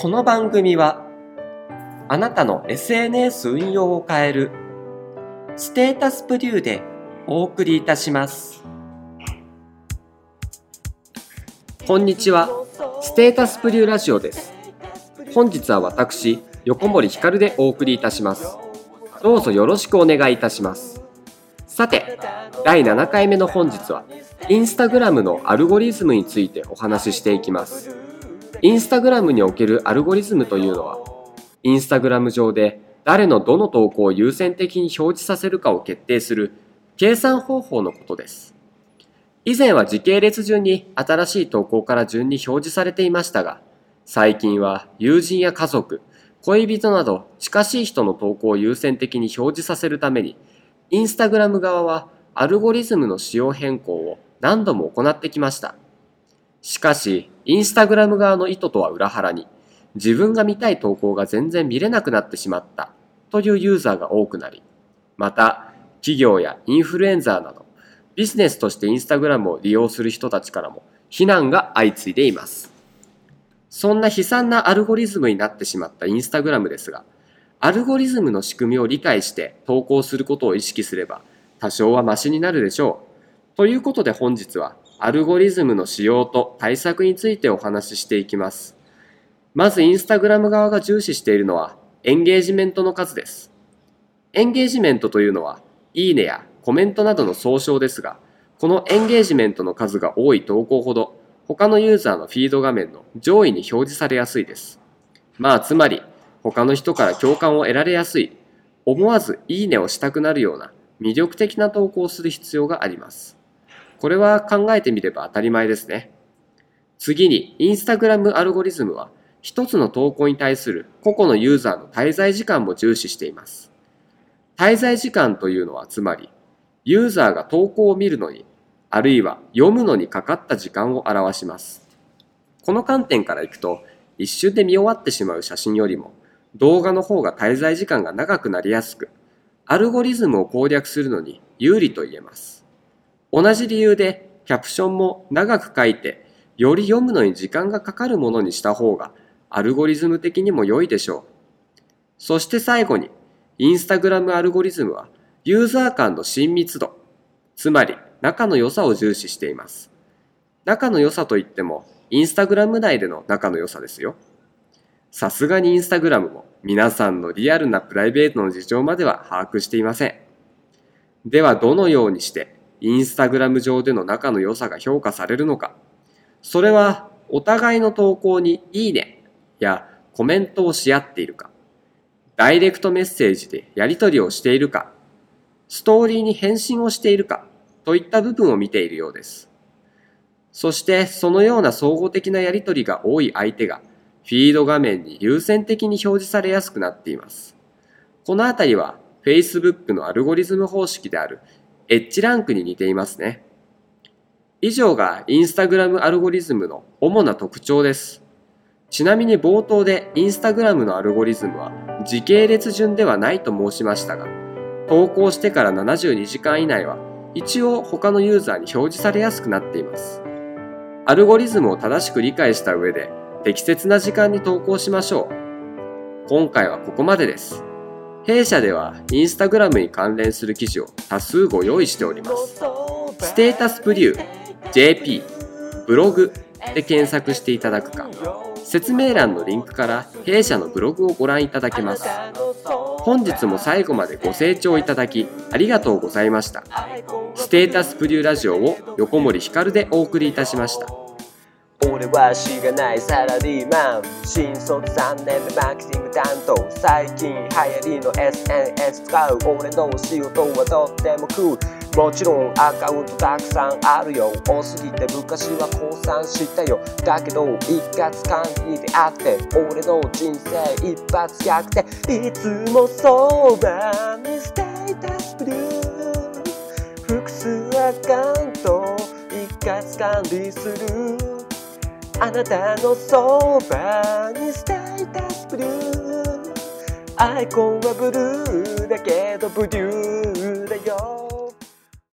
この番組はあなたの SNS 運用を変えるステータスプリューでお送りいたします。こんにちはステータスプリューラジオです。本日は私横森光でお送りいたします。どうぞよろしくお願いいたします。さて第7回目の本日はインスタグラムのアルゴリズムについてお話ししていきます。インスタグラムにおけるアルゴリズムというのはインスタグラム上で誰のどの投稿を優先的に表示させるかを決定する計算方法のことです以前は時系列順に新しい投稿から順に表示されていましたが最近は友人や家族恋人など近しい人の投稿を優先的に表示させるためにインスタグラム側はアルゴリズムの仕様変更を何度も行ってきました。しかし、インスタグラム側の意図とは裏腹に、自分が見たい投稿が全然見れなくなってしまったというユーザーが多くなり、また、企業やインフルエンザーなど、ビジネスとしてインスタグラムを利用する人たちからも非難が相次いでいます。そんな悲惨なアルゴリズムになってしまったインスタグラムですが、アルゴリズムの仕組みを理解して投稿することを意識すれば多少はマシになるでしょう。ということで本日はアルゴリズムの使用と対策についてお話ししていきます。まずインスタグラム側が重視しているのはエンゲージメントの数です。エンゲージメントというのは、いいねやコメントなどの総称ですが、このエンゲージメントの数が多い投稿ほど、他のユーザーのフィード画面の上位に表示されやすいです。まあ、つまり、他の人から共感を得られやすい、思わずいいねをしたくなるような魅力的な投稿をする必要があります。これは考えてみれば当たり前ですね。次に、インスタグラムアルゴリズムは、一つの投稿に対する個々のユーザーの滞在時間も重視しています。滞在時間というのはつまり、ユーザーが投稿を見るのに、あるいは読むのにかかった時間を表します。この観点からいくと、一瞬で見終わってしまう写真よりも、動画の方が滞在時間が長くなりやすく、アルゴリズムを攻略するのに有利と言えます。同じ理由でキャプションも長く書いて、より読むのに時間がかかるものにした方がアルゴリズム的にも良いでしょう。そして最後に、インスタグラムアルゴリズムはユーザー間の親密度、つまり仲の良さを重視しています。仲の良さといっても、インスタグラム内での仲の良さですよ。さすがにインスタグラムも皆さんのリアルなプライベートの事情までは把握していません。ではどのようにしてインスタグラム上での仲の良さが評価されるのか。それはお互いの投稿にいいねやコメントをし合っているか、ダイレクトメッセージでやり取りをしているか、ストーリーに返信をしているかといった部分を見ているようです。そしてそのような総合的なやり取りが多い相手がフィード画面に優先的に表示されやすくなっています。このあたりは Facebook のアルゴリズム方式であるエッジランクに似ていますね。以上が Instagram アルゴリズムの主な特徴です。ちなみに冒頭で Instagram のアルゴリズムは時系列順ではないと申しましたが、投稿してから72時間以内は一応他のユーザーに表示されやすくなっています。アルゴリズムを正しく理解した上で適切な時間に投稿しましょう。今回はここまでです。弊社ではインスタグラムに関連する記事を多数ご用意しております。ステータスプリュー、JP、ブログで検索していただくか、説明欄のリンクから弊社のブログをご覧いただけます。本日も最後までご清聴いただきありがとうございました。ステータスプリューラジオを横森ひかるでお送りいたしました。俺はしがないサラリーマン。新卒3年目マーケティング担当。最近流行りの SNS 使う。俺の仕事はとってもクールもちろんアカウントたくさんあるよ。多すぎて昔は降参したよ。だけど一括管理であって俺の人生一発逆転。いつもそばにステータスブルー複数アカウント一括管理する。あなたのそばにステータスブルー。アイコンはブルーだけどブリュー。